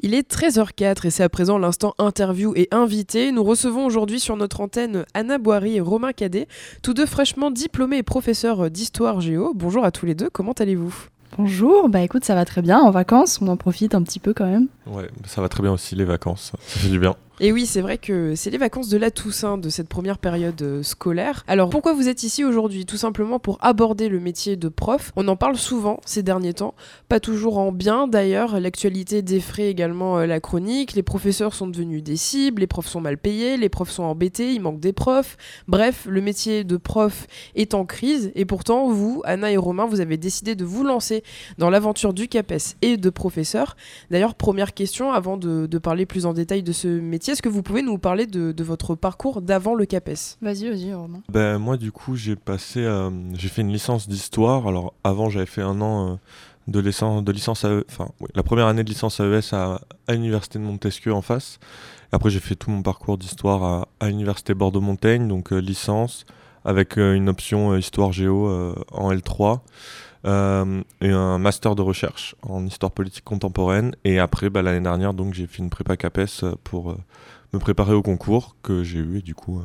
Il est 13h04 et c'est à présent l'instant interview et invité. Nous recevons aujourd'hui sur notre antenne Anna Boiry et Romain Cadet, tous deux fraîchement diplômés et professeurs d'histoire géo. Bonjour à tous les deux, comment allez-vous? Bonjour, bah écoute, ça va très bien en vacances, on en profite un petit peu quand même. Ouais, ça va très bien aussi les vacances, ça fait du bien. Et oui, c'est vrai que c'est les vacances de la Toussaint de cette première période euh, scolaire. Alors pourquoi vous êtes ici aujourd'hui? Tout simplement pour aborder le métier de prof. On en parle souvent ces derniers temps, pas toujours en bien d'ailleurs. L'actualité défraie également euh, la chronique. Les professeurs sont devenus des cibles, les profs sont mal payés, les profs sont embêtés, il manque des profs. Bref, le métier de prof est en crise et pourtant vous, Anna et Romain, vous avez décidé de vous lancer dans l'aventure du CAPES et de professeur. D'ailleurs, première question avant de, de parler plus en détail de ce métier est-ce que vous pouvez nous parler de, votre parcours d'avant le CAPES? Vas-y, vas-y, Romain. Ben, moi, du coup, j'ai passé, euh, j'ai fait une licence d'histoire. Alors, avant, j'avais fait un an euh, de licence, de licence enfin, la première année de licence AES à, à l'université de Montesquieu en face. après, j'ai fait tout mon parcours d'histoire à, à l'université Bordeaux-Montaigne, donc euh, licence, avec une option histoire géo en L3. Euh, et un master de recherche en histoire politique contemporaine. Et après, bah, l'année dernière, donc j'ai fait une prépa CAPES pour euh, me préparer au concours que j'ai eu et du coup, euh,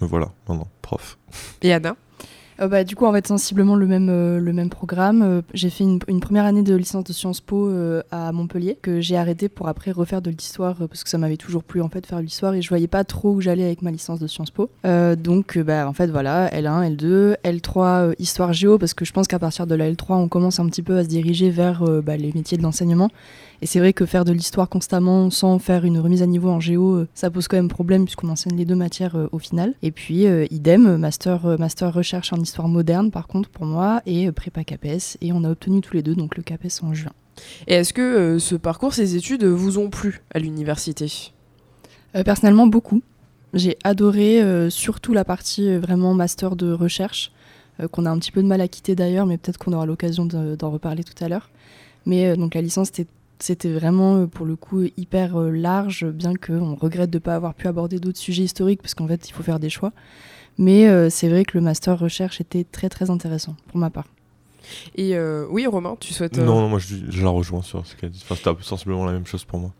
me voilà maintenant prof. Et Anna? Euh, bah, du coup, en fait, sensiblement le même, euh, le même programme. Euh, j'ai fait une, première année de licence de Sciences Po à Montpellier, que j'ai arrêté pour après refaire de l'histoire, parce que ça m'avait toujours plu, en fait, faire l'histoire, et je voyais pas trop où j'allais avec ma licence de Sciences Po. donc, bah, en fait, voilà, L1, L2, L3, histoire géo, parce que je pense qu'à partir de la L3, on commence un petit peu à se diriger vers bah, les métiers de l'enseignement. Et c'est vrai que faire de l'histoire constamment sans faire une remise à niveau en géo, euh, ça pose quand même problème puisqu'on enseigne les deux matières euh, au final. Et puis euh, idem, master, master recherche en histoire moderne par contre pour moi et prépa CAPES. Et on a obtenu tous les deux donc le CAPES en juin. Et est-ce que ce parcours, ces études vous ont plu à l'université? Personnellement beaucoup. J'ai adoré surtout la partie vraiment master de recherche, qu'on a un petit peu de mal à quitter d'ailleurs, mais peut-être qu'on aura l'occasion d'en reparler tout à l'heure. Mais donc la licence était c'était vraiment euh, pour le coup hyper euh, large, bien qu'on regrette de ne pas avoir pu aborder d'autres sujets historiques, parce qu'en fait il faut faire des choix. Mais euh, c'est vrai que le master recherche était très très intéressant pour ma part. Et oui, Romain, tu souhaites. Non, non, moi je, je, la rejoins sur ce qu'elle dit. Enfin, c'était sensiblement la même chose pour moi.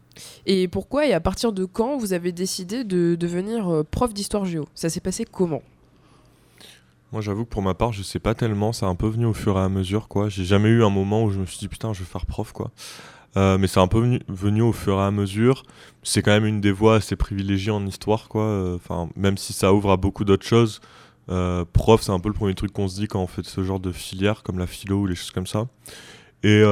Et pourquoi et à partir de quand vous avez décidé de devenir prof d'histoire géo? Ça s'est passé comment? Moi, j'avoue que pour ma part, je sais pas tellement. C'est un peu venu au fur et à mesure, quoi. J'ai jamais eu un moment où je me suis dit putain, je vais faire prof, quoi. Euh, mais c'est un peu venu, au fur et à mesure. C'est quand même une des voies assez privilégiées en histoire, quoi. Euh, enfin, même si ça ouvre à beaucoup d'autres choses. Euh, prof, c'est un peu le premier truc qu'on se dit quand on fait ce genre de filière, comme la philo ou les choses comme ça. Et,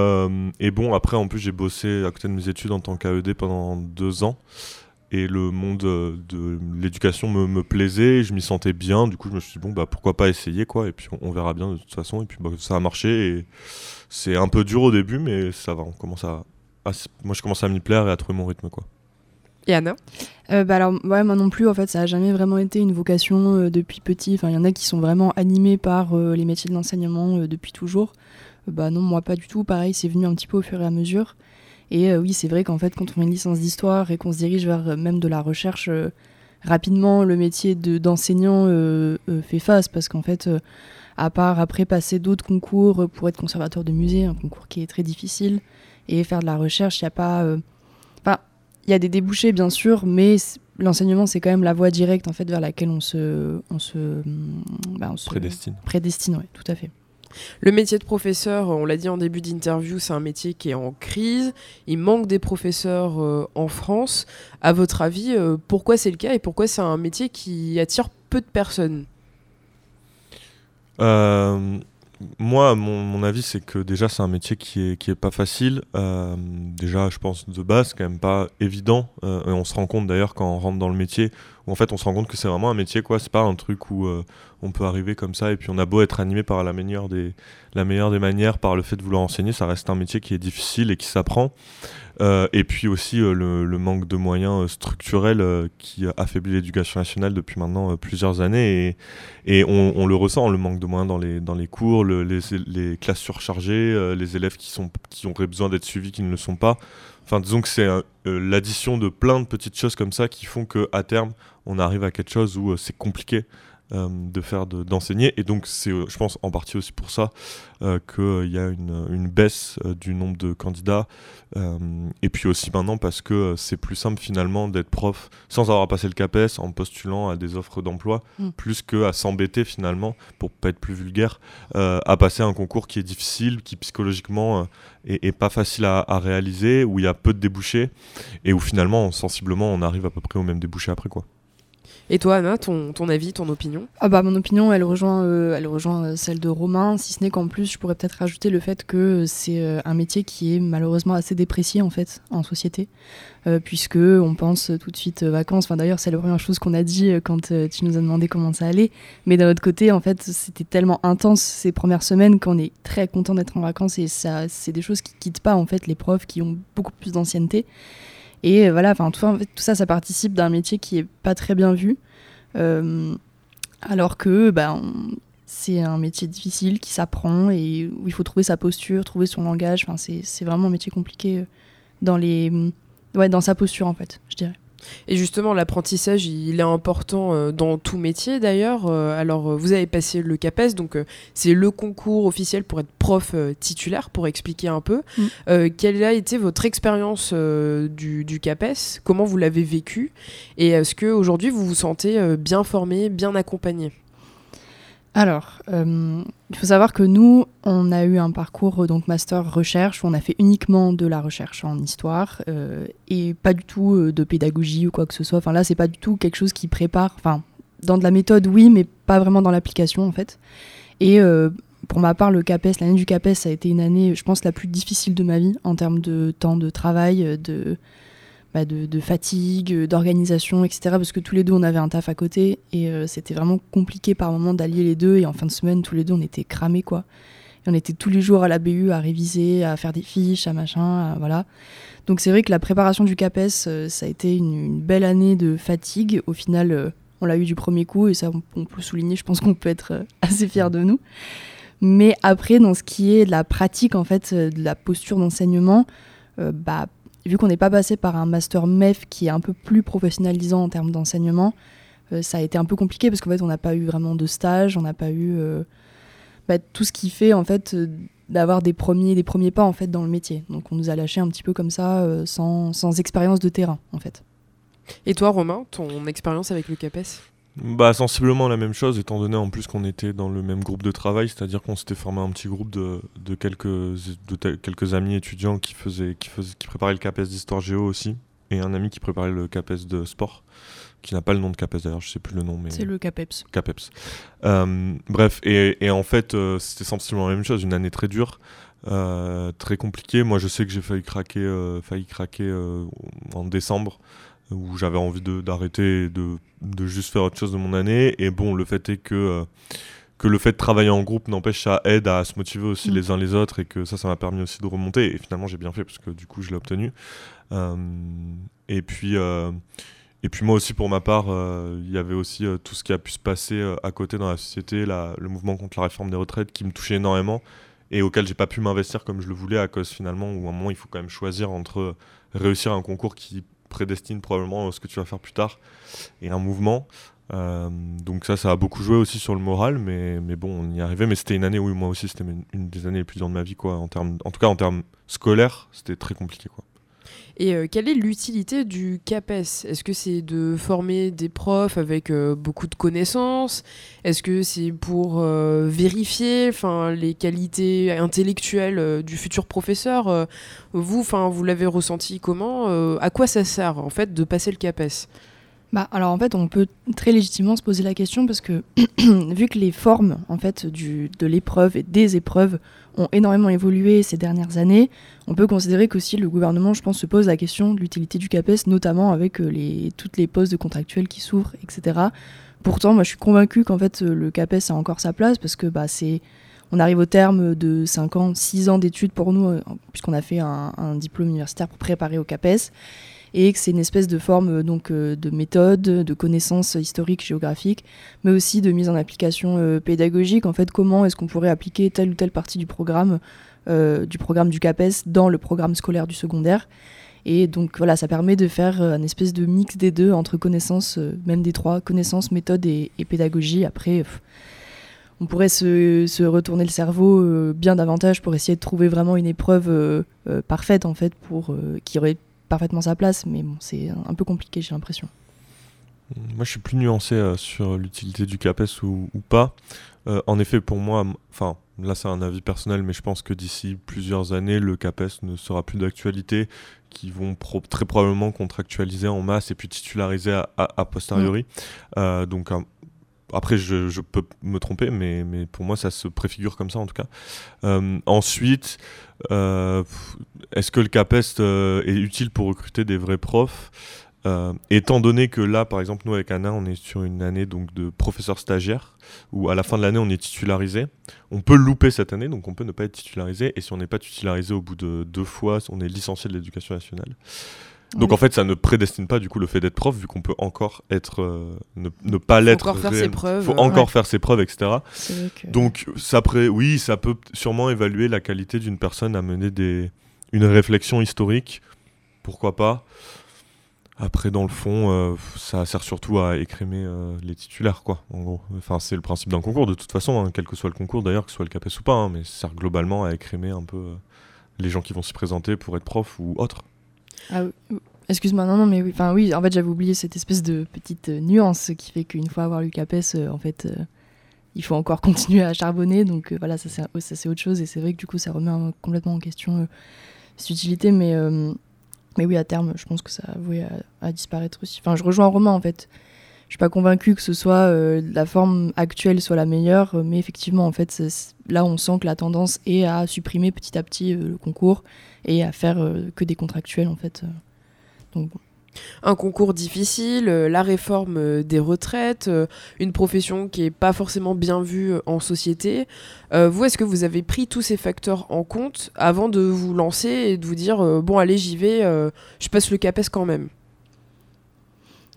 et bon, après, en plus, j'ai bossé à côté de mes études en tant qu'AED pendant deux ans. Et le monde de l'éducation me, me, plaisait, je m'y sentais bien. Du coup, je me suis dit, bon, bah pourquoi pas essayer, quoi. Et puis, on, verra bien de toute façon. Et puis, bah, ça a marché. Et c'est un peu dur au début, mais ça va. On commence à, ah, moi je commence à m'y plaire et à trouver mon rythme quoi. Et Anna euh, bah alors ouais, moi non plus en fait ça a jamais vraiment été une vocation euh, depuis petit. Enfin il y en a qui sont vraiment animés par euh, les métiers de l'enseignement depuis toujours. bah non moi pas du tout. Pareil c'est venu un petit peu au fur et à mesure. Et oui c'est vrai qu'en fait quand on a une licence d'histoire et qu'on se dirige vers même de la recherche rapidement le métier de d'enseignant fait face parce qu'en fait à part après passer d'autres concours pour être conservateur de musée, un concours qui est très difficile, et faire de la recherche, il n'y a pas. Euh, enfin, il y a des débouchés, bien sûr, mais l'enseignement, c'est quand même la voie directe en fait, vers laquelle on se. On se, mm, bah, on se prédestine. Prédestine, oui, tout à fait. Le métier de professeur, on l'a dit en début d'interview, c'est un métier qui est en crise. Il manque des professeurs euh, en France. À votre avis, euh, pourquoi c'est le cas et pourquoi c'est un métier qui attire peu de personnes? Euh, moi, mon, avis, c'est que déjà, c'est un métier qui est, qui est pas facile. Euh, déjà, je pense de base, quand même pas évident. Euh, on se rend compte d'ailleurs quand on rentre dans le métier, en fait, on se rend compte que c'est vraiment un métier, quoi. C'est pas un truc où euh, on peut arriver comme ça et puis on a beau être animé par la meilleure des, la meilleure des manières, par le fait de vouloir enseigner, ça reste un métier qui est difficile et qui s'apprend. Euh, et puis aussi euh, le, manque de moyens structurels qui affaiblit l'éducation nationale depuis maintenant plusieurs années. Et, on, le ressent, le manque de moyens dans les, dans les cours, les, les, classes surchargées, les élèves qui, sont, qui auraient besoin d'être suivis qui ne le sont pas. Enfin, disons que c'est l'addition de plein de petites choses comme ça qui font qu'à terme, on arrive à quelque chose où c'est compliqué euh, de faire d'enseigner. et donc, c'est, je pense, en partie aussi pour ça qu'il y a une, une baisse du nombre de candidats. et puis aussi maintenant parce que c'est plus simple finalement d'être prof sans avoir passé le CAPES en postulant à des offres d'emploi, mm. plus que à s'embêter finalement, pour pas être plus vulgaire, à passer un concours qui est difficile, qui psychologiquement est, pas facile à, à, réaliser, où il y a peu de débouchés et où finalement, sensiblement, on arrive à peu près au même débouché après. quoi. Et toi, Anna, ton, ton avis, ton opinion ah bah, Mon opinion, elle rejoint, euh, elle rejoint euh, celle de Romain, si ce n'est qu'en plus, je pourrais peut-être rajouter le fait que c'est euh, un métier qui est malheureusement assez déprécié en fait en société, puisque on pense tout de suite vacances. Enfin, D'ailleurs, c'est la première chose qu'on a dit quand tu nous as demandé comment ça allait. Mais d'un autre côté, en fait, c'était tellement intense ces premières semaines qu'on est très content d'être en vacances et ça, c'est des choses qui quittent pas en fait les profs qui ont beaucoup plus d'ancienneté. Et voilà, enfin tout, ça, ça participe d'un métier qui est pas très bien vu. Euh, alors que ben, c'est un métier difficile qui s'apprend et où il faut trouver sa posture, trouver son langage. C'est vraiment un métier compliqué euh, dans, les, ouais, dans sa posture, en fait, je dirais. Et justement, l'apprentissage, il est important euh, dans tout métier d'ailleurs. Euh, alors, euh, vous avez passé le CAPES, donc c'est le concours officiel pour être prof titulaire, pour expliquer un peu. Mm. quelle a été votre expérience du, du, CAPES? Comment vous l'avez vécu? Et est-ce qu'aujourd'hui, vous vous sentez bien formé, bien accompagné? Alors, euh, il faut savoir que nous, on a eu un parcours euh, donc master recherche où on a fait uniquement de la recherche en histoire euh, et pas du tout de pédagogie ou quoi que ce soit. Enfin là, c'est pas du tout quelque chose qui prépare. Enfin, dans de la méthode, oui, mais pas vraiment dans l'application en fait. Et pour ma part, le CAPES, l'année du CAPES, a été une année, je pense, la plus difficile de ma vie en termes de temps de travail, de bah, de, fatigue, euh, d'organisation, etc. Parce que tous les deux, on avait un taf à côté et euh, c'était vraiment compliqué par moment d'allier les deux. Et en fin de semaine, tous les deux, on était cramés, quoi. Et on était tous les jours à la BU à réviser, à faire des fiches, à machin, voilà. Donc c'est vrai que la préparation du CAPES, euh, ça a été une, belle année de fatigue. Au final, on l'a eu du premier coup et ça, on, peut souligner, je pense qu'on peut être assez fiers de nous. Mais après, dans ce qui est de la pratique, en fait, de la posture d'enseignement, bah, vu qu'on n'est pas passé par un master MEF qui est un peu plus professionnalisant en termes d'enseignement, euh, ça a été un peu compliqué parce qu'en fait on n'a pas eu vraiment de stage, on n'a pas eu euh, bah, tout ce qui fait en fait euh, d'avoir des premiers, des premiers pas en fait dans le métier. Donc on nous a lâché un petit peu comme ça, sans, sans expérience de terrain en fait. Et toi Romain, ton expérience avec le CAPES? Bah, sensiblement la même chose, étant donné en plus qu'on était dans le même groupe de travail, c'est-à-dire qu'on s'était formé un petit groupe de, de, quelques, de quelques amis étudiants qui, faisaient, qui, faisaient, qui préparaient le CAPES d'histoire géo aussi, et un ami qui préparait le CAPES de sport, qui n'a pas le nom de CAPES d'ailleurs, je sais plus le nom. mais C'est le CAPEPS. CAPEPS. Euh, bref, et, et, en fait, euh, c'était sensiblement la même chose, une année très dure. Euh, très compliquée. Moi, je sais que j'ai failli craquer, failli craquer en décembre où j'avais envie d'arrêter de, de, juste faire autre chose de mon année. Et bon, le fait est que, euh, que le fait de travailler en groupe n'empêche, ça aide à se motiver aussi mm. les uns les autres et que ça, ça m'a permis aussi de remonter. Et finalement, j'ai bien fait parce que du coup, je l'ai obtenu. Euh, et puis. Euh, et puis moi aussi, pour ma part, il y avait aussi tout ce qui a pu se passer à côté dans la société, le mouvement contre la réforme des retraites qui me touchait énormément et auquel j'ai pas pu m'investir comme je le voulais à cause finalement où à un moment il faut quand même choisir entre réussir un concours qui prédestine probablement ce que tu vas faire plus tard et un mouvement. Euh, donc ça, ça a beaucoup joué aussi sur le moral, mais, mais bon, on y arrivait. Mais c'était une année où moi aussi, c'était une, des années les plus dures de ma vie, quoi. En, termes, en tout cas, en termes scolaires, c'était très compliqué, quoi. Et euh, quelle est l'utilité du CAPES? Est-ce que c'est de former des profs avec euh, beaucoup de connaissances? Est-ce que c'est pour euh, vérifier les qualités intellectuelles du futur professeur? Vous, vous l'avez ressenti comment? À quoi ça sert en fait de passer le CAPES? Bah, alors en fait, on peut très légitimement se poser la question parce que vu que les formes en fait de l'épreuve et des épreuves ont énormément évolué ces dernières années, on peut considérer qu'aussi le gouvernement, je pense, se pose la question de l'utilité du CAPES, notamment avec euh, les, toutes les postes de contractuels qui s'ouvrent, etc. Pourtant, moi, je suis convaincue qu'en fait, le CAPES a encore sa place parce que bah, on arrive au terme de 5 ans, 6 ans d'études pour nous, euh, puisqu'on a fait un, diplôme universitaire pour préparer au CAPES et que c'est une espèce de forme euh, donc euh, de méthode, de connaissances historiques, géographiques, mais aussi de mise en application euh, pédagogique. En fait, comment est-ce qu'on pourrait appliquer telle ou telle partie du programme, du programme du CAPES dans le programme scolaire du secondaire? Et donc voilà, ça permet de faire un espèce de mix des deux entre connaissances, même des trois, connaissances, méthode et, pédagogie. Après, on pourrait se, retourner le cerveau bien davantage pour essayer de trouver vraiment une épreuve parfaite en fait pour qui aurait parfaitement sa place, mais bon, c'est un peu compliqué, j'ai l'impression. Moi, je suis plus nuancé euh, sur l'utilité du CAPES ou, pas. Euh, en effet, pour moi, enfin, là, c'est un avis personnel, mais je pense que d'ici plusieurs années, le CAPES ne sera plus d'actualité, qui vont très probablement contractualiser en masse et puis titulariser à, posteriori. Euh, donc, après, je, peux me tromper, mais, pour moi, ça se préfigure comme ça en tout cas. ensuite, est-ce que le CAPES est utile pour recruter des vrais profs? Euh, étant donné que là, par exemple, nous avec Anna, on est sur une année donc de professeur stagiaire, où à la fin de l'année, on est titularisé. On peut louper cette année, donc on peut ne pas être titularisé. Et si on n'est pas titularisé au bout de deux fois, on est licencié de l'éducation nationale. Donc en fait, ça ne prédestine pas du coup le fait d'être prof, vu qu'on peut encore être, euh, ne, pas l'être. Encore faire ses preuves. Faut encore faire ses preuves, etc. Donc ça oui, ça peut sûrement évaluer la qualité d'une personne à mener des, une réflexion historique. Pourquoi pas après, dans le fond, euh, ça sert surtout à écrémer euh, les titulaires, quoi, en gros. Enfin, c'est le principe d'un concours, de toute façon, hein, quel que soit le concours, d'ailleurs, que ce soit le CAPES ou pas, hein, mais ça sert globalement à écrémer un peu les gens qui vont s'y présenter pour être prof ou autre. Ah, excuse-moi, non, non, mais oui, en fait, j'avais oublié cette espèce de petite nuance qui fait qu'une fois avoir lu CAPES, en fait, il faut encore continuer à charbonner, donc voilà, ça c'est autre chose, et c'est vrai que du coup, ça remet complètement en question cette utilité, mais mais oui, à terme, je pense que ça a disparaître aussi. Enfin, je rejoins Romain en fait. Je suis pas convaincu que ce soit euh, la forme actuelle soit la meilleure, mais effectivement, en fait, là, on sent que la tendance est à supprimer petit à petit euh, le concours et à faire euh, que des contractuels en fait. Donc un concours difficile, euh, la réforme euh, des retraites, euh, une profession qui n'est pas forcément bien vue en société. vous, est-ce que vous avez pris tous ces facteurs en compte avant de vous lancer et de vous dire bon allez j'y vais, je passe le CAPES quand même?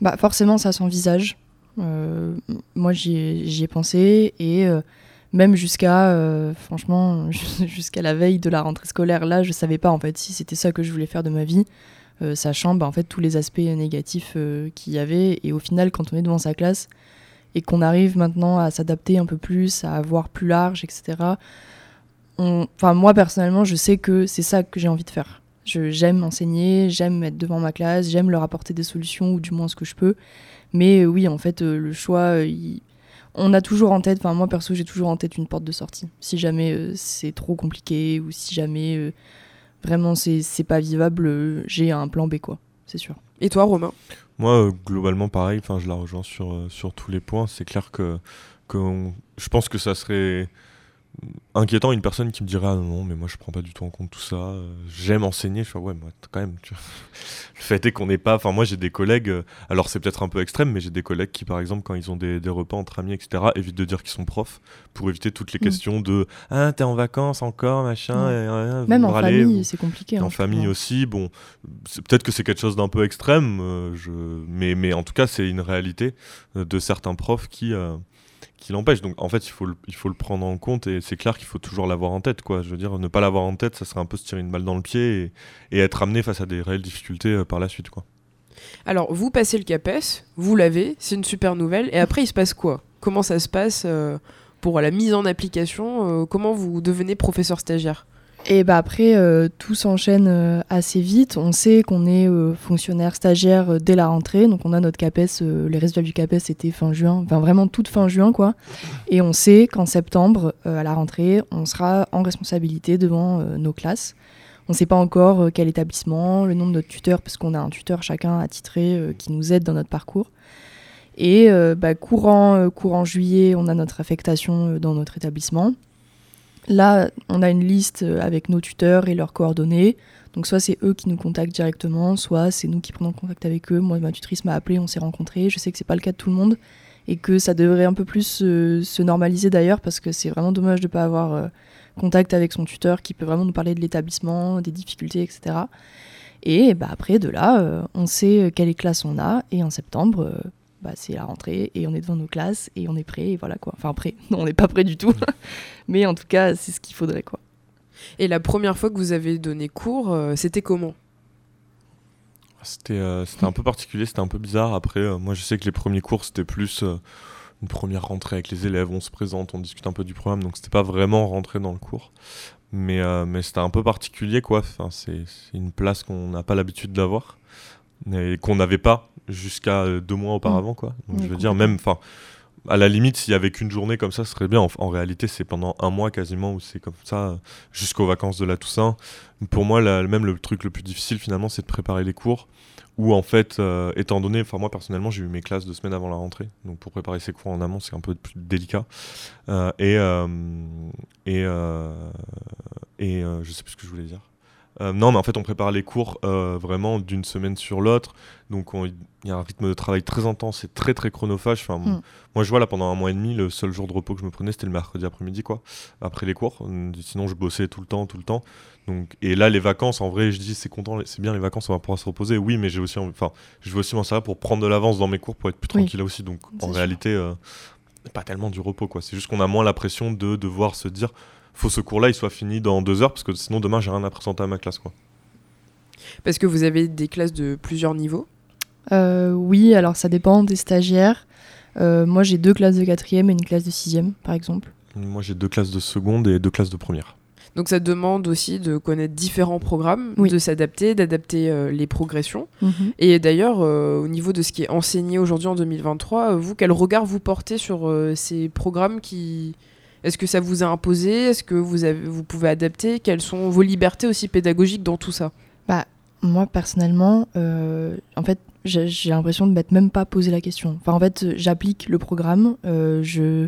Bah forcément ça s'envisage. moi j'y ai, pensé et même jusqu'à franchement jusqu'à la veille de la rentrée scolaire là je savais pas en fait si c'était ça que je voulais faire de ma vie euh, sachant bah, en fait tous les aspects négatifs euh, qu'il y avait. Et au final, quand on est devant sa classe et qu'on arrive maintenant à s'adapter un peu plus, à voir plus large, etc. Enfin, moi personnellement, je sais que c'est ça que j'ai envie de faire. J'aime enseigner, j'aime être devant ma classe, j'aime leur apporter des solutions ou du moins ce que je peux. Mais euh, oui, en fait, le choix, on a toujours en tête, enfin moi perso, j'ai toujours en tête une porte de sortie. Si jamais c'est trop compliqué ou si jamais vraiment c'est pas vivable, euh, j'ai un plan B quoi, c'est sûr. Et toi Romain? Moi euh, globalement pareil, enfin je la rejoins sur, euh, sur tous les points, c'est clair que, que je pense que ça serait inquiétant une personne qui me dirait ah non, mais moi je prends pas du tout en compte tout ça euh, j'aime enseigner je fais ouais moi quand même tu le fait est qu'on n'est pas enfin moi j'ai des collègues euh, alors c'est peut-être un peu extrême mais j'ai des collègues qui par exemple quand ils ont des, repas entre amis etc évitent de dire qu'ils sont profs pour éviter toutes les mm. questions de ah t'es en vacances encore machin mm. et, même en famille c'est compliqué en famille aussi bon peut-être que c'est quelque chose d'un peu extrême euh, je mais mais en tout cas c'est une réalité de certains profs qui qui l'empêche. Donc en fait, il faut, le, il faut le prendre en compte et c'est clair qu'il faut toujours l'avoir en tête. Quoi. Je veux dire, ne pas l'avoir en tête, ça serait un peu se tirer une balle dans le pied et, être amené face à des réelles difficultés euh, par la suite. Quoi. Alors, vous passez le CAPES, vous l'avez, c'est une super nouvelle. Et après, il se passe quoi? Comment ça se passe euh, pour la mise en application? Euh, Comment vous devenez professeur stagiaire? Et bah après, euh, tout s'enchaîne euh, assez vite. On sait qu'on est euh, fonctionnaire stagiaire dès la rentrée. Donc on a notre CAPES, les résultats du CAPES étaient fin juin, enfin vraiment toute fin juin quoi. Et on sait qu'en septembre, à la rentrée, on sera en responsabilité devant nos classes. On ne sait pas encore quel établissement, le nombre de tuteurs, parce qu'on a un tuteur chacun attitré qui nous aide dans notre parcours. Et bah, courant, courant juillet, on a notre affectation dans notre établissement. Là, on a une liste euh, avec nos tuteurs et leurs coordonnées. Donc soit c'est eux qui nous contactent directement, soit c'est nous qui prenons contact avec eux. Moi, ma tutrice m'a appelé, on s'est rencontrés. Je sais que c'est pas le cas de tout le monde et que ça devrait un peu plus se, normaliser d'ailleurs parce que c'est vraiment dommage de ne pas avoir euh, contact avec son tuteur qui peut vraiment nous parler de l'établissement, des difficultés, etc. Et bah, après, de là, euh, on sait quelle classe on a et en septembre, bah, c'est la rentrée et on est devant nos classes et on est prêt et voilà quoi. Enfin prêt, non on n'est pas prêt du tout, mais en tout cas c'est ce qu'il faudrait quoi. Et la première fois que vous avez donné cours, euh, c'était comment? C'était euh, c'était un peu particulier, c'était un peu bizarre. Après, euh, moi je sais que les premiers cours c'était plus euh, une première rentrée avec les élèves, on se présente, on discute un peu du programme, donc c'était pas vraiment rentrer dans le cours. Mais, euh, mais c'était un peu particulier quoi. Enfin, c'est c'est une place qu'on n'a pas l'habitude d'avoir et qu'on n'avait pas jusqu'à euh, deux mois auparavant quoi. Donc Oui, je veux dire, même, enfin, à la limite, s'il y avait qu'une journée comme ça, ce serait bien. En, en réalité, c'est pendant un mois quasiment où c'est comme ça jusqu'aux vacances de la Toussaint. Pour moi, la- même le truc le plus difficile finalement, c'est de préparer les cours. Où en fait, euh, étant donné, enfin moi personnellement, j'ai eu mes classes deux semaines avant la rentrée, donc pour préparer ces cours en amont, c'est un peu plus délicat. Euh, et euh, et et je sais plus ce que je voulais dire. Euh, non, mais en fait, on prépare les cours euh, vraiment d'une semaine sur l'autre. Donc, on- il y a un rythme de travail très intense et très très chronophage. Enfin, Mm. Moi, je vois là, pendant un mois et demi, le seul jour de repos que je me prenais, c'était le mercredi après-midi, quoi, après les cours. Euh, Sinon, je bossais tout le temps, tout le temps. Donc, et là, les vacances, en vrai, je dis, c'est content, c'est bien les vacances, on va pouvoir se reposer. Oui, mais j'ai aussi, enfin, je veux aussi m'en servir pour prendre de l'avance dans mes cours, pour être plus Oui. tranquille là aussi. Donc, en sûr. réalité, euh, pas tellement du repos, quoi. C'est juste qu'on a moins la pression de devoir se dire, faut ce cours-là, il soit fini dans deux heures, parce que sinon, demain, j'ai rien à présenter à ma classe, quoi. Parce que vous avez des classes de plusieurs niveaux. Euh, oui, alors ça dépend des stagiaires. Euh, moi, j'ai deux classes de quatrième et une classe de sixième, par exemple. Moi, j'ai deux classes de seconde et deux classes de première. Donc ça demande aussi de connaître différents programmes, Oui. de s'adapter, d'adapter euh, les progressions. Mhm. Et d'ailleurs, euh, au niveau de ce qui est enseigné aujourd'hui en 2023, euh, vous, quel regard vous portez sur euh, ces programmes qui... Est-ce que ça vous a imposé? Est-ce que vous, vous pouvez adapter? Quelles sont vos libertés aussi pédagogiques dans tout ça? Moi, personnellement, euh, en fait, j'ai l'impression de m'être même pas posé la question. Enfin, en fait, j'applique le programme, euh, je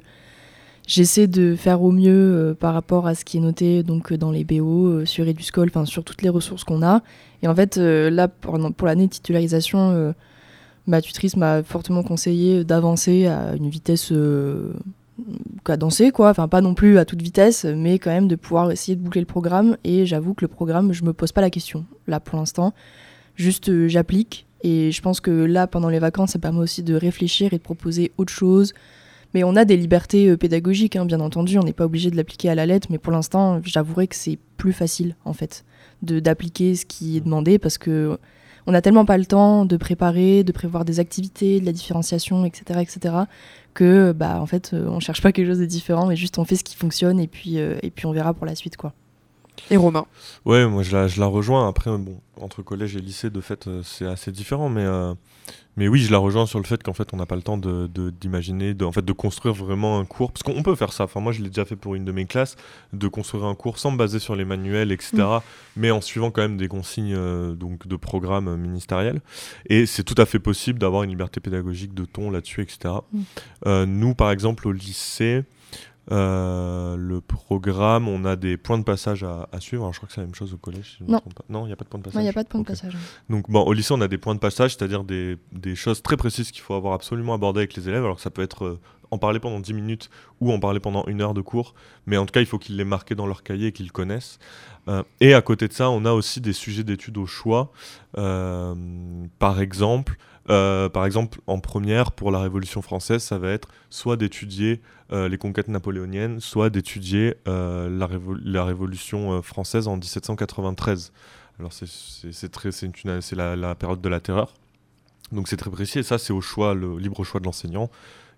j'essaie de faire au mieux euh, par rapport à ce qui est noté donc dans les BO, sur Eduscol, enfin sur toutes les ressources qu'on a. Et en fait, là, pour, pour l'année de titularisation, ma tutrice m'a fortement conseillé d'avancer à une vitesse euh, cadencée, quoi. Enfin, pas non plus à toute vitesse, mais quand même de pouvoir essayer de boucler le programme. Et j'avoue que le programme, je me pose pas la question, là, pour l'instant. Juste, euh, j'applique. Et je pense que là, pendant les vacances, ça permet aussi de réfléchir et de proposer autre chose. Mais on a des libertés euh, pédagogiques, hein, bien entendu. On n'est pas obligé de l'appliquer à la lettre. Mais pour l'instant, j'avouerai que c'est plus facile, en fait, d'appliquer ce qui est demandé parce que on n'a tellement pas le temps de préparer, de prévoir des activités, de la différenciation, etc., etc., que bah en fait, euh, on cherche pas quelque chose de différent, mais juste on fait ce qui fonctionne et puis euh, et puis on verra pour la suite, quoi. Et Romain Ouais, moi je la, je la rejoins. Après, bon, entre collège et lycée, de fait, euh, c'est assez différent. Mais, euh, mais oui, je la rejoins sur le fait qu'en fait, on n'a pas le temps de, de- d'imaginer, de, en fait, de construire vraiment un cours. Parce qu'on peut faire ça. Enfin, moi, je l'ai déjà fait pour une de mes classes, de construire un cours sans me baser sur les manuels, etc. Mais en suivant quand même des consignes euh, donc, de programme euh, ministériel. Et c'est tout à fait possible d'avoir une liberté pédagogique de ton là-dessus, etc. Mm. Euh, nous, par exemple, au lycée. Euh, le programme, on a des points de passage à, à suivre. Alors, je crois que c'est la même chose au collège. si Non. il n'y a pas de points de passage. Il n'y a pas de point Ok. de passage. Donc, bon, au lycée, on a des points de passage, c'est-à-dire des, des choses très précises qu'il faut avoir absolument abordées avec les élèves. Alors, ça peut être euh, en parler pendant 10 minutes ou en parler pendant une heure de cours. Mais en tout cas, il faut qu'ils l'aient marqué dans leur cahier et qu'ils le connaissent. Euh, et à côté de ça, on a aussi des sujets d'études au choix. Par exemple, euh, par exemple, en première, pour la Révolution française, ça va être soit d'étudier euh, les conquêtes napoléoniennes, soit d'étudier euh, la, révo- la Révolution française en 1793. Alors c'est la, la période de la terreur. Donc c'est très précis et ça c'est au choix, le libre choix de l'enseignant.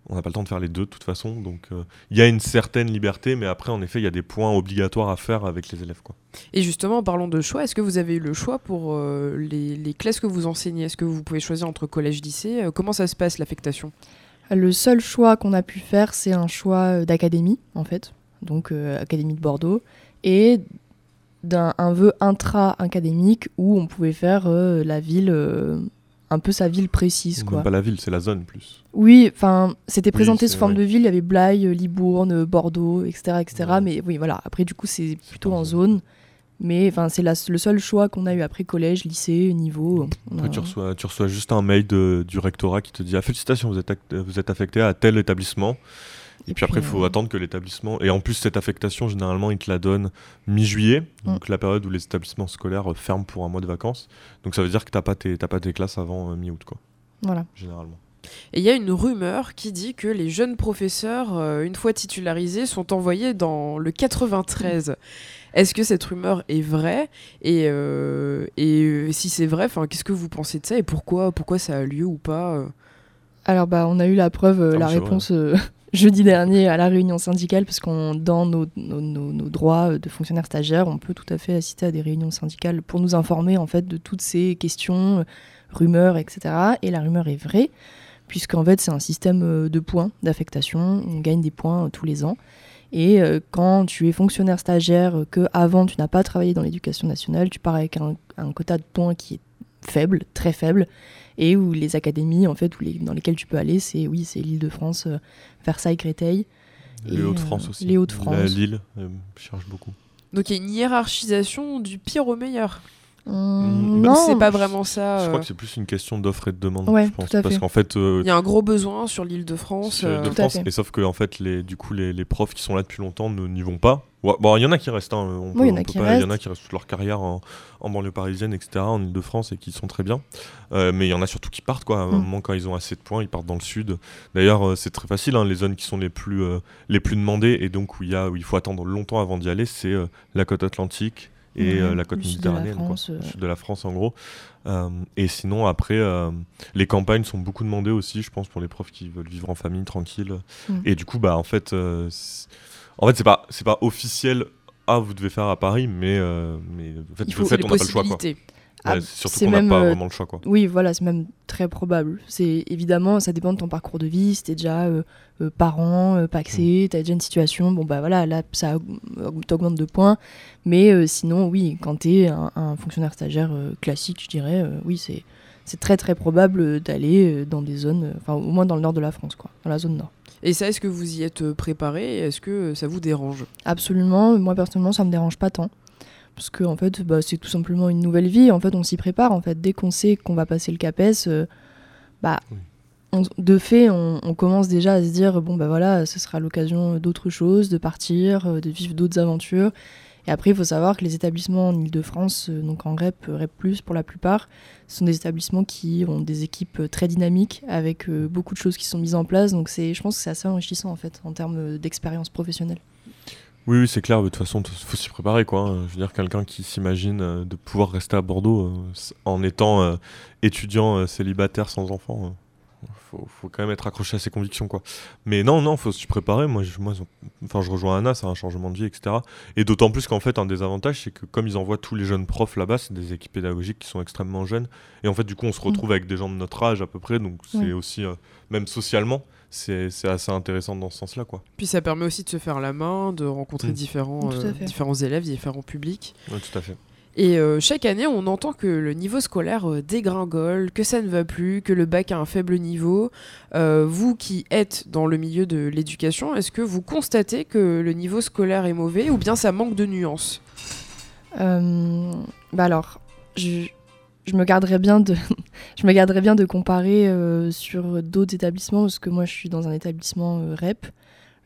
On n'a pas le temps de faire les deux de toute façon, donc euh, il y a une certaine liberté, mais après en effet il y a des points obligatoires à faire avec les élèves. Quoi. Et justement, en parlant de choix, est-ce que vous avez eu le choix pour euh, les, les classes que vous enseignez? Est-ce que vous pouvez choisir entre collège-lycée Euh, Comment ça se passe l'affectation? Le seul choix qu'on a pu faire, c'est un choix d'académie, en fait, donc euh, Académie de Bordeaux, et d'un un vœu intra-académique où on pouvait faire euh, la ville, euh, un peu sa ville précise, Même quoi. pas la ville, c'est la zone plus. Oui, enfin, c'était présenté sous forme de ville, il y avait Blaye, euh, Libourne, euh, Bordeaux, etc., etc., Ouais. mais oui, voilà, après, du coup, c'est plutôt en zone. zone. Mais enfin, c'est le seul choix qu'on a eu après collège, lycée, niveau. Après, a- tu, reçois, tu reçois juste un mail de- du rectorat qui te dit ah, félicitations, vous êtes, vous êtes affecté à tel établissement. Et, Et puis après, il faut euh, attendre que l'établissement. Et en plus, cette affectation, généralement, ils te la donnent mi-juillet, donc la période où les établissements scolaires euh, ferment pour un mois de vacances. Donc ça veut dire que tu n'as pas, tes- t'as pas tes classes avant euh, mi-août, quoi, Voilà. généralement. Et il y a une rumeur qui dit que les jeunes professeurs, euh, une fois titularisés, sont envoyés dans le 93. Est-ce que cette rumeur est vraie? Et, euh, et euh, si c'est vrai, qu'est-ce que vous pensez de ça? Et pourquoi, pourquoi ça a lieu ou pas Alors, bah, on a eu la preuve, Ah, la réponse jeudi dernier à la réunion syndicale, parce qu'on dans nos, nos- droits de fonctionnaires stagiaires, on peut tout à fait assister à des réunions syndicales pour nous informer en fait de toutes ces questions, rumeurs, etc. Et la rumeur est vraie, puisqu'en fait c'est un système euh, de points d'affectation, on gagne des points euh, tous les ans. Et euh, quand tu es fonctionnaire stagiaire, que avant tu n'as pas travaillé dans l'éducation nationale, tu pars avec un quota de points qui est faible, très faible, et où les académies en fait où les, dans lesquelles tu peux aller, c'est oui, c'est l'Île-de-France, euh, Versailles, Créteil. Les Et, Hauts-de-France euh, aussi. les Hauts-de-France. Lille, euh, je cherche beaucoup. Donc il y a une hiérarchisation du pire au meilleur. Mm, Donc c'est pas vraiment ça. Je euh, crois que c'est plus une question d'offre et de demande. Ouais, je pense, Parce qu'en fait, euh, Il y a un gros besoin sur l'île de France. euh, l'Île de Tout à France, fait. et sauf que en fait, les, du coup, les, les profs qui sont là depuis longtemps ne- n'y vont pas. Ouais, Bon, il y en a qui restent. hein, on peut- il y en a on peut qui pas- Il y en restent. a qui restent toute leur carrière en, en banlieue parisienne, etc., en Ile-de-France, et qui sont très bien. Euh, mais il y en a surtout qui partent, quoi. À un Mm. moment, quand ils ont assez de points, ils partent dans le sud. D'ailleurs, euh, c'est très facile. hein, les zones qui sont les plus, euh, les plus demandées, et donc où, il y a, où il faut attendre longtemps avant d'y aller, c'est euh, la côte atlantique et euh, la côte sud de la méditerranéenne, quoi. France, euh. De la France, en gros. Euh, et sinon, après, les campagnes sont beaucoup demandées aussi, je pense, pour les profs qui veulent vivre en famille tranquille. Mm. Et du coup, bah, en fait, en fait, c'est pas, c'est pas officiel. Ah, vous devez faire à Paris, mais, mais en fait, il faut fait, les on n'a pas le choix, quoi. Ah, Ouais, c'est surtout qu'on n'a même, pas euh, vraiment le choix, quoi. Oui, voilà, c'est même très probable. C'est évidemment, ça dépend de ton parcours de vie. Si t'es déjà euh, euh, parent, euh, paxé, t'as déjà une situation, bon bah voilà, là ça aug- t'augmente de points. Mais euh, sinon, oui, quand t'es un, un fonctionnaire stagiaire euh, classique, je dirais, euh, oui, c'est c'est très très probable d'aller dans des zones, enfin au moins dans le nord de la France, quoi, dans la zone nord. Et ça, est-ce que vous y êtes préparé? Est-ce que ça vous dérange? Absolument, moi personnellement, ça me dérange pas tant. Parce que en fait, bah, c'est tout simplement une nouvelle vie. En fait, on s'y prépare. En fait, dès qu'on sait qu'on va passer le CAPES, euh, bah, Oui. on- de fait, on, on commence déjà à se dire bon bah voilà, ce sera l'occasion d'autres choses, de partir, euh, de vivre d'autres aventures. Et après, il faut savoir que les établissements en Ile-de-France, euh, donc en REP, REP+, pour la plupart, ce sont des établissements qui ont des équipes très dynamiques, avec euh, beaucoup de choses qui sont mises en place. Donc c'est, je pense que c'est assez enrichissant, en fait, en termes d'expérience professionnelle. Oui, oui, c'est clair. De toute façon, il faut s'y préparer, quoi. hein. Je veux dire, quelqu'un qui s'imagine euh, de pouvoir rester à Bordeaux euh, en étant euh, étudiant célibataire sans enfant. faut, faut quand même être accroché à ses convictions quoi. Mais non non, faut s'y préparer. Moi je, moi, enfin je rejoins Anna, c'est un changement de vie etc. Et d'autant plus qu'en fait un des avantages c'est que comme ils envoient tous les jeunes profs là-bas, c'est des équipes pédagogiques qui sont extrêmement jeunes. Et en fait du coup on se retrouve avec des gens de notre âge à peu près, donc c'est Ouais. aussi euh, même socialement c'est c'est assez intéressant dans ce sens-là quoi. Puis ça permet aussi de se faire la main, de rencontrer Mm. différents, euh, différents élèves, différents publics. Ouais, tout à fait. Et euh, chaque année, on entend que le niveau scolaire euh, dégringole, que ça ne va plus, que le bac a un faible niveau. Euh, vous qui êtes dans le milieu de l'éducation, est-ce que vous constatez que le niveau scolaire est mauvais ou bien ça manque de nuances? Euh, bah alors, je, je me garderais bien de, je me garderais bien de comparer euh, sur d'autres établissements parce que moi je suis dans un établissement euh, REP,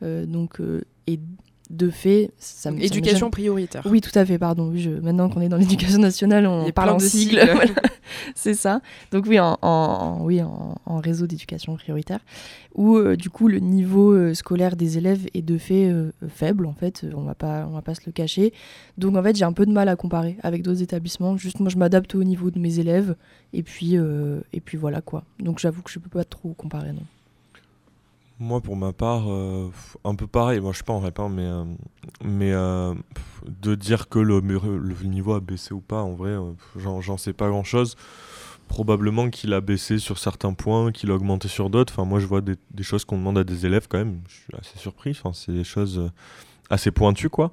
euh, donc de fait, ça me ça me Éducation prioritaire. Oui, tout à fait, pardon. Oui, je- maintenant qu'on est dans l'éducation nationale, on parle en de sigle. sigles. voilà. C'est ça. Donc oui, en, oui, en, en réseau d'éducation prioritaire, où euh, du coup le niveau euh, scolaire des élèves est de fait euh, faible, en fait, on va pas, on va pas se le cacher. Donc en fait, j'ai un peu de mal à comparer avec d'autres établissements. Juste moi, je m'adapte au niveau de mes élèves, et puis, et puis voilà quoi. Donc j'avoue que je peux pas trop comparer, non. Moi, pour ma part, euh, un peu pareil. Moi, je suis pas en rep, hein, mais, euh, mais euh, de dire que le, le niveau a baissé ou pas, en vrai, j'en sais pas grand-chose. Probablement qu'il a baissé sur certains points, qu'il a augmenté sur d'autres. Enfin, moi, je vois des, des choses qu'on demande à des élèves quand même. Je suis assez surpris. Enfin, c'est des choses assez pointues, quoi.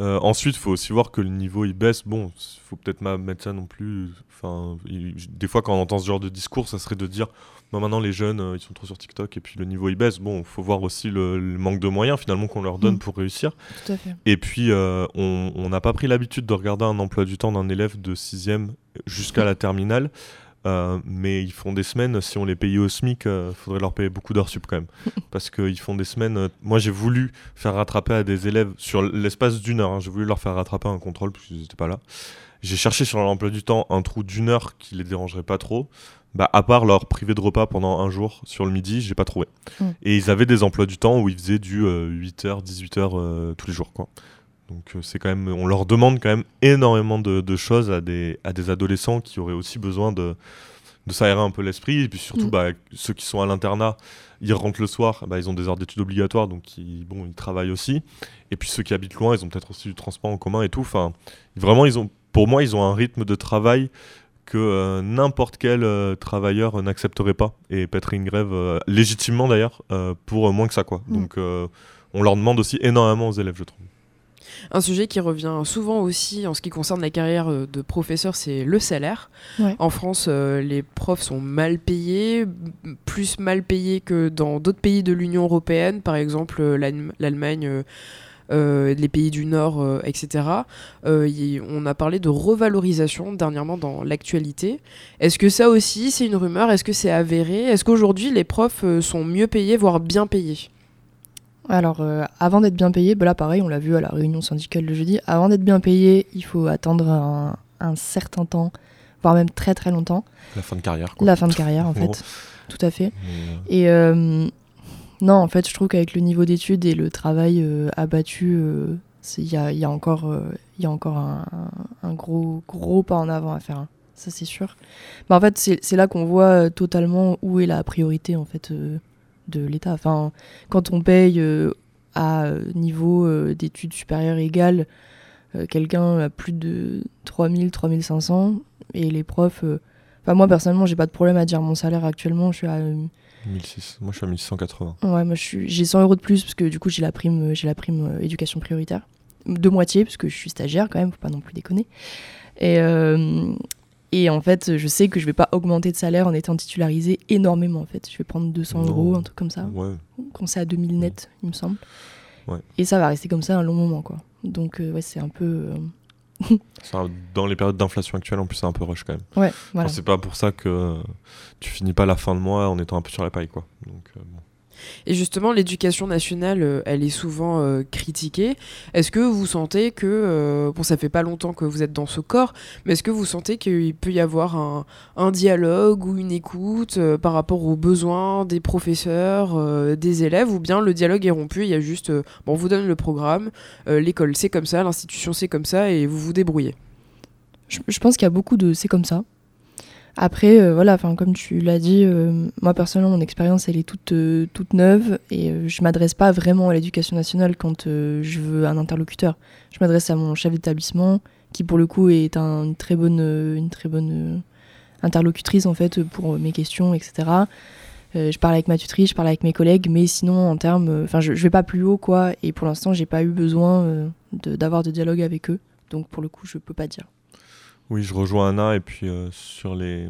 Euh, ensuite, il faut aussi voir que le niveau il baisse. Bon, il faut peut-être pas mettre ça non plus. Enfin, il- des fois, quand on entend ce genre de discours, ça serait de dire Bon, maintenant les jeunes euh, ils sont trop sur TikTok et puis le niveau il baisse. Bon, il faut voir aussi le, le manque de moyens finalement qu'on leur donne Mm. pour réussir. Tout à fait. Et puis euh, on n'a pas pris l'habitude de regarder un emploi du temps d'un élève de 6 jusqu'à la terminale. Euh, mais ils font des semaines, si on les payait au SMIC, il faudrait leur payer beaucoup d'heures sup quand même. Parce qu'ils font des semaines. euh, moi j'ai voulu faire rattraper à des élèves sur l'espace d'une heure. hein, j'ai voulu leur faire rattraper un contrôle parce qu'ils n'étaient pas là. J'ai cherché sur leur emploi du temps un trou d'une heure qui les dérangerait pas trop. Bah, à part leur privé de repas pendant un jour sur le midi, j'ai pas trouvé. Mm. Et ils avaient des emplois du temps où ils faisaient du 8h, 18h tous les jours. Quoi. Donc euh, c'est quand même, on leur demande quand même énormément de, choses à des, à des adolescents qui auraient aussi besoin de, de s'aérer un peu l'esprit. Et puis surtout, mm. bah, ceux qui sont à l'internat, ils rentrent le soir, bah, ils ont des heures d'études obligatoires, donc ils, bon, ils travaillent aussi. Et puis ceux qui habitent loin, ils ont peut-être aussi du transport en commun et tout. Enfin, vraiment, ils ont, pour moi, ils ont un rythme de travail que euh, n'importe quel euh, travailleur n'accepterait pas et pèterait une grève légitimement d'ailleurs pour moins que ça quoi. Mm. Donc on leur demande aussi énormément aux élèves je trouve. Un sujet qui revient souvent aussi en ce qui concerne la carrière de professeur, c'est le salaire. En France, les profs sont mal payés, plus mal payés que dans d'autres pays de l'Union européenne, par exemple l'Allemagne euh, les pays du Nord, euh, etc. Euh, on a parlé de revalorisation dernièrement dans l'actualité. Est-ce que ça aussi, c'est une rumeur? Est-ce que c'est avéré? Est-ce qu'aujourd'hui, les profs sont mieux payés, voire bien payés? Alors, avant d'être bien payé, bah là pareil, on l'a vu à la réunion syndicale le jeudi, avant d'être bien payé, il faut attendre un, certain temps, voire même très très longtemps. La fin de carrière. La fin de carrière, en fait. Tout à fait. Et non, en fait, je trouve qu'avec le niveau d'études et le travail euh, abattu, euh, il y, a, encore, y a encore euh, un, gros, gros pas en avant à faire. Hein. Ça, c'est sûr. Mais en fait, c'est là qu'on voit totalement où est la priorité en fait, de l'État. Enfin, quand on paye à niveau d'études supérieures égales quelqu'un à plus de 3000, 3500, et les profs. Enfin, moi, personnellement, j'ai pas de problème à dire mon salaire actuellement. Je suis à 1006. Moi, je suis à 1180. Ouais, moi, j'ai 100 euros de plus parce que du coup, j'ai la prime, euh, j'ai la prime euh, éducation prioritaire. De moitié, parce que je suis stagiaire quand même, faut pas non plus déconner. Et, euh, et en fait, je sais que je vais pas augmenter de salaire en étant titularisé énormément. En fait, je vais prendre 200 euros, un truc comme ça. Ouais. Quand c'est à 2000 net, il me semble. Ouais. Et ça va rester comme ça un long moment, quoi. Donc, ouais, c'est un peu dans les périodes d'inflation actuelles, en plus, c'est un peu rush quand même. Ouais, voilà. c'est pas pour ça que tu finis pas la fin de mois en étant un peu sur la paille, quoi. Donc, euh, bon. Et justement, l'éducation nationale, euh, elle est souvent euh, critiquée. Est-ce que vous sentez que, euh, bon, ça fait pas longtemps que vous êtes dans ce corps, mais est-ce que vous sentez qu'il peut y avoir un, dialogue ou une écoute par rapport aux besoins des professeurs, des élèves, ou bien le dialogue est rompu, il y a juste, bon, on vous donne le programme, l'école c'est comme ça, l'institution c'est comme ça, et vous vous débrouillez? Je pense qu'il y a beaucoup de c'est comme ça. Après, euh, voilà, enfin comme tu l'as dit, euh, moi personnellement, mon expérience, elle est toute, euh, toute neuve et je m'adresse pas vraiment à l'éducation nationale quand je veux un interlocuteur. Je m'adresse à mon chef d'établissement, qui pour le coup est un, une très bonne, une très bonne interlocutrice en fait pour mes questions, etc. je parle avec ma tutrice, je parle avec mes collègues, mais sinon en termes, enfin je, je, vais pas plus haut quoi. Et pour l'instant, j'ai pas eu besoin d'avoir de, de dialogue avec eux, donc pour le coup, je peux pas dire. Oui, je rejoins Anna et puis euh, sur les,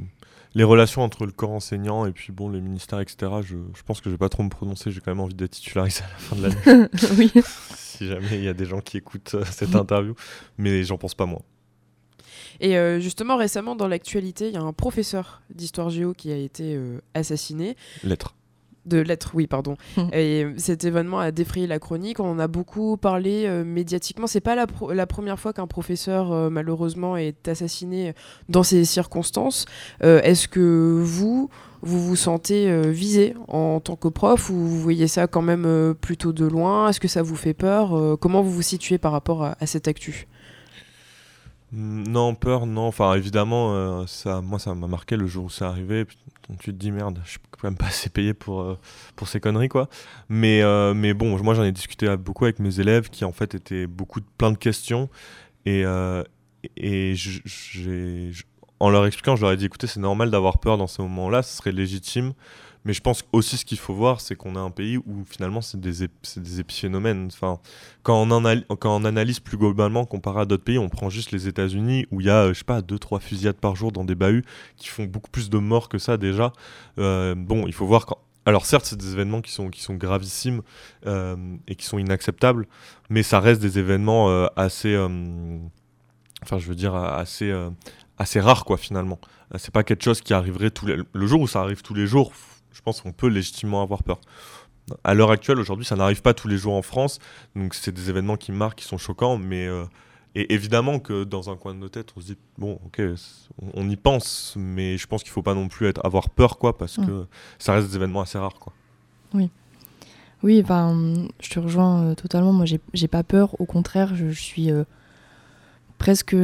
les relations entre le corps enseignant et puis bon les ministères etc. Je, je pense que je vais pas trop me prononcer. J'ai quand même envie d'être titularisé à la fin de l'année. oui. si jamais il y a des gens qui écoutent euh, cette interview, mais j'en pense pas moi. Et euh, justement récemment dans l'actualité, il y a un professeur d'histoire géo qui a été assassiné. Lettre de lettres, oui, pardon. et cet événement a défrayé la chronique. On en a beaucoup parlé euh, médiatiquement. C'est pas la, la, première fois qu'un professeur, euh, malheureusement, est assassiné dans ces circonstances. Euh, est-ce que vous, vous vous sentez visé en tant que prof ou vous voyez ça quand même plutôt de loin? Est-ce que ça vous fait peur? Comment vous vous situez par rapport à, à cette actu? Non, peur, non. Enfin, évidemment, ça, moi, ça m'a marqué le jour où c'est arrivé tu te dis merde, je suis quand même pas assez payé pour, euh, pour ces conneries quoi. Mais, euh, mais bon, moi j'en ai discuté beaucoup avec mes élèves qui en fait étaient beaucoup plein de questions et, euh, et en leur expliquant, je leur ai dit écoutez, c'est normal d'avoir peur dans ces moments-là, ce serait légitime. Mais je pense aussi ce qu'il faut voir, c'est qu'on a un pays où finalement c'est des, des, épiphénomènes. Enfin, quand on, analyse plus globalement comparé à d'autres pays, on prend juste les États-Unis où il y a, je sais pas, 2-3 fusillades par jour dans des bahuts qui font beaucoup plus de morts que ça déjà. Euh, bon, il faut voir quand. Alors certes, c'est des événements qui sont, gravissimes euh, et qui sont inacceptables, mais ça reste des événements euh, assez, enfin je veux dire assez, assez rares quoi finalement. C'est pas quelque chose qui arriverait tous le jour où ça arrive tous les jours je pense qu'on peut légitimement avoir peur. À l'heure actuelle, aujourd'hui, ça n'arrive pas tous les jours en France, donc c'est des événements qui marquent, qui sont choquants, mais euh, et évidemment que dans un coin de nos têtes, on se dit bon, ok, on, y pense, mais je pense qu'il faut pas non plus être, avoir peur, quoi, parce mm. que ça reste des événements assez rares, quoi. Oui. Oui, enfin, je te rejoins euh, totalement. Moi, j'ai pas peur. Au contraire, je, je suis euh, presque,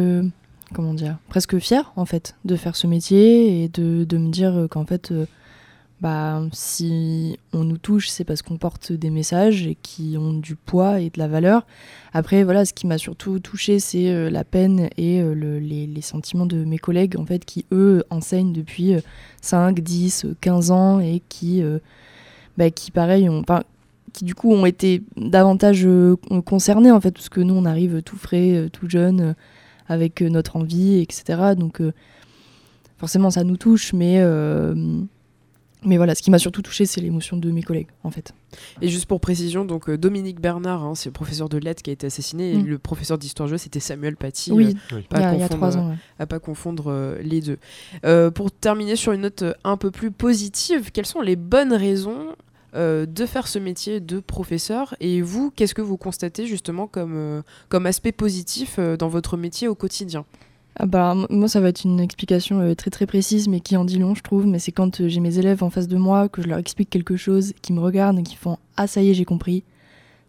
comment dire, presque fière en fait de faire ce métier et de, de me dire qu'en fait, euh, bah, si on nous touche, c'est parce qu'on porte des messages et qui ont du poids et de la valeur. Après, voilà, ce qui m'a surtout touchée, c'est euh, la peine et euh, le- les, les sentiments de mes collègues en fait qui eux enseignent depuis euh, 5, 10, euh, 15 ans et qui, euh, bah, qui pareil, ont, enfin, qui du coup ont été davantage concernés en fait, parce que nous on arrive tout frais, tout jeune, avec notre envie, etc. Donc forcément ça nous touche, mais, mais voilà, ce qui m'a surtout touché, c'est l'émotion de mes collègues en fait. Et juste pour précision, donc euh, Dominique Bernard, hein, c'est le professeur de lettres qui a été assassiné, et Mm. le professeur d'histoire-géo, c'était Samuel Paty. Oui, euh, Oui. pas il y, a, il y a trois ans. ouais. à pas confondre euh, les deux. Euh, pour terminer sur une note euh, un peu plus positive, quelles sont les bonnes raisons euh, de faire ce métier de professeur? Et vous, qu'est-ce que vous constatez justement comme, euh, comme aspect positif euh, dans votre métier au quotidien? Ah bah, moi, ça va être une explication euh, très très précise, mais qui en dit long, je trouve. Mais c'est quand euh, j'ai mes élèves en face de moi, que je leur explique quelque chose, qui me regardent et qui font Ah, ça y est, j'ai compris.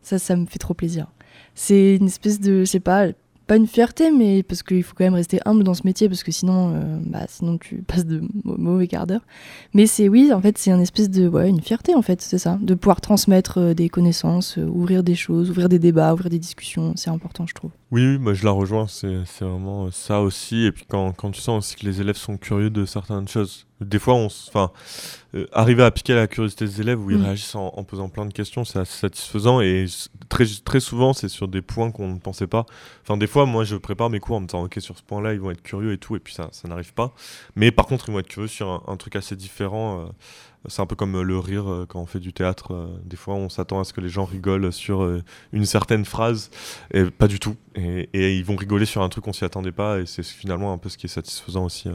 Ça, ça me fait trop plaisir. C'est une espèce de, je sais pas, pas une fierté, mais parce qu'il faut quand même rester humble dans ce métier, parce que sinon, euh, bah, sinon tu passes de mau- mauvais quart d'heure. Mais c'est, oui, en fait, c'est une espèce de, ouais, une fierté, en fait, c'est ça. De pouvoir transmettre des connaissances, ouvrir des choses, ouvrir des débats, ouvrir des discussions. C'est important, je trouve. Oui, oui, moi je la rejoins, c'est vraiment euh, ça aussi. Et puis quand, quand tu sens aussi que les élèves sont curieux de certaines choses, des fois, on, enfin, euh, arriver à piquer la curiosité des élèves où ils Mm. réagissent en, en posant plein de questions, c'est assez satisfaisant. Et très, très souvent, c'est sur des points qu'on ne pensait pas. Enfin, des fois, moi je prépare mes cours en me disant, ok, sur ce point-là, ils vont être curieux et tout, et puis ça, ça n'arrive pas. Mais par contre, ils vont être curieux sur un, un truc assez différent. euh, c'est un peu comme euh, le rire euh, quand on fait du théâtre. euh, des fois, on s'attend à ce que les gens rigolent sur une certaine phrase, et pas du tout. Et, ils vont rigoler sur un truc qu'on s'y attendait pas, et c'est finalement un peu ce qui est satisfaisant aussi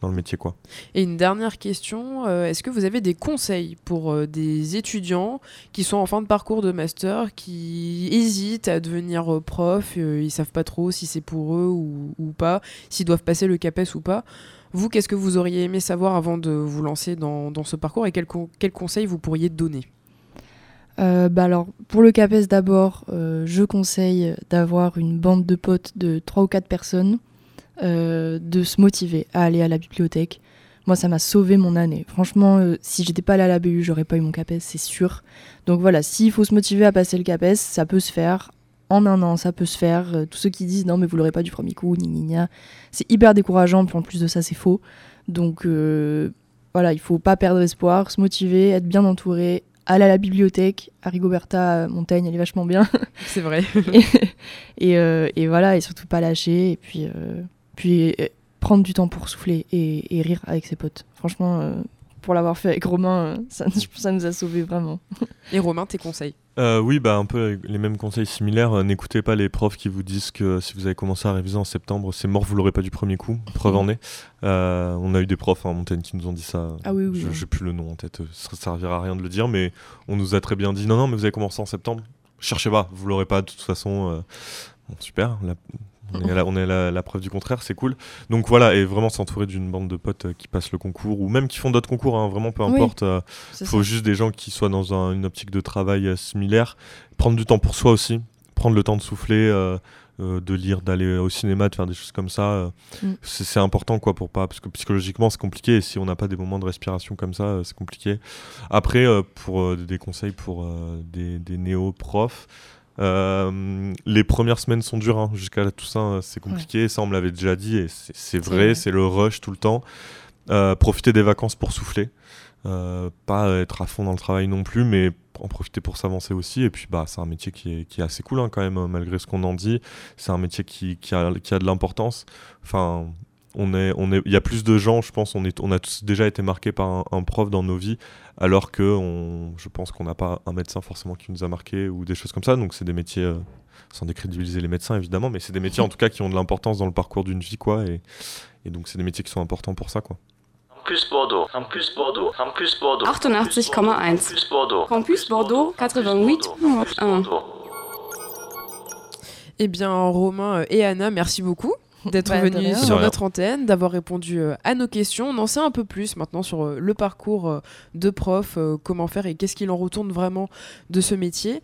dans le métier, quoi. Et une dernière question, est-ce que vous avez des conseils pour des étudiants qui sont en fin de parcours de master, qui hésitent à devenir euh, prof, ils savent pas trop si c'est pour eux ou pas, s'ils doivent passer le CAPES ou pas? Vous, qu'est-ce que vous auriez aimé savoir avant de vous lancer dans, ce parcours et quels conseils vous pourriez donner? Euh, bah alors, pour le CAPES d'abord, euh, je conseille d'avoir une bande de potes de 3 ou 4 personnes, euh, de se motiver à aller à la bibliothèque. Moi, ça m'a sauvé mon année. Franchement, si j'étais pas allée à la BU, j'aurais pas eu mon CAPES, c'est sûr. Donc voilà, s'il faut se motiver à passer le CAPES, ça peut se faire. En un an, ça peut se faire. Euh, tous ceux qui disent non, mais vous l'aurez pas du premier coup, ni ni c'est hyper décourageant. Puis en plus de ça, c'est faux. Donc euh, voilà, il faut pas perdre espoir, se motiver, être bien entouré, aller à la bibliothèque. À Rigoberta Montaigne, elle est vachement bien. C'est vrai. et, et, euh, et voilà, et surtout pas lâcher. Et puis, euh, puis euh, prendre du temps pour souffler et, et rire avec ses potes. Franchement, euh, pour l'avoir fait avec Romain, euh, ça, ça nous a sauvés vraiment. Et Romain, tes conseils? Euh, oui, bah un peu les mêmes conseils similaires. Euh, N'écoutez pas les profs qui vous disent que si vous avez commencé à réviser en septembre, c'est mort, vous l'aurez pas du premier coup. Preuve en est. Euh, on a eu des profs en montagne qui nous ont dit ça. Ah oui, oui, Je-. J'ai plus le nom en tête. Ça servira à rien de le dire, mais on nous a très bien dit non, non, mais vous avez commencé en septembre. Cherchez pas, vous l'aurez pas de toute façon. euh, bon, super. la- on est, la, on est à la, la preuve du contraire, c'est cool. Donc voilà, et vraiment s'entourer d'une bande de potes euh, qui passent le concours ou même qui font d'autres concours, hein, vraiment peu importe. euh, C'est faut juste des gens qui soient dans un- une optique de travail euh, similaire. Prendre du temps pour soi aussi. Prendre le temps de souffler, euh, euh, de lire, d'aller au cinéma, de faire des choses comme ça. euh, Mm. c'est important, quoi, pour pas. Parce que psychologiquement, c'est compliqué. Et si on n'a pas des moments de respiration comme ça, euh, c'est compliqué. Après, euh, pour euh, des conseils pour euh, des, des néo-profs. Euh, les premières semaines sont dures, hein, jusqu'à la Toussaint, euh, c'est compliqué. Ça, on me l'avait déjà dit, et c'est vrai, c'est le rush tout le temps. Euh, profiter des vacances pour souffler. Euh, pas être à fond dans le travail non plus, mais en profiter pour s'avancer aussi. Et puis, bah, c'est un métier qui est, qui est assez cool hein, quand même, malgré ce qu'on en dit. C'est un métier qui, qui, a, qui a de l'importance. Enfin, on est, on est, il y a plus de gens, je pense, on, est, on a tous déjà été marqués par un, un prof dans nos vies, alors que on, je pense qu'on n'a pas un médecin forcément qui nous a marqué ou des choses comme ça. Donc, c'est des métiers, euh, sans décrédibiliser les médecins évidemment, mais c'est des métiers en tout cas qui ont de l'importance dans le parcours d'une vie, quoi. Et, et donc, c'est des métiers qui sont importants pour ça, quoi. Campus Bordeaux, Campus Bordeaux, Campus Bordeaux. 88,1. Campus Bordeaux. Campus Bordeaux, 88,1. Eh bien, Romain et Anna, merci beaucoup d'être Bah, venu sur notre antenne, d'avoir répondu euh, à nos questions. On en sait un peu plus maintenant sur euh, le parcours euh, de prof, comment faire et qu'est-ce qu'il en retourne vraiment de ce métier.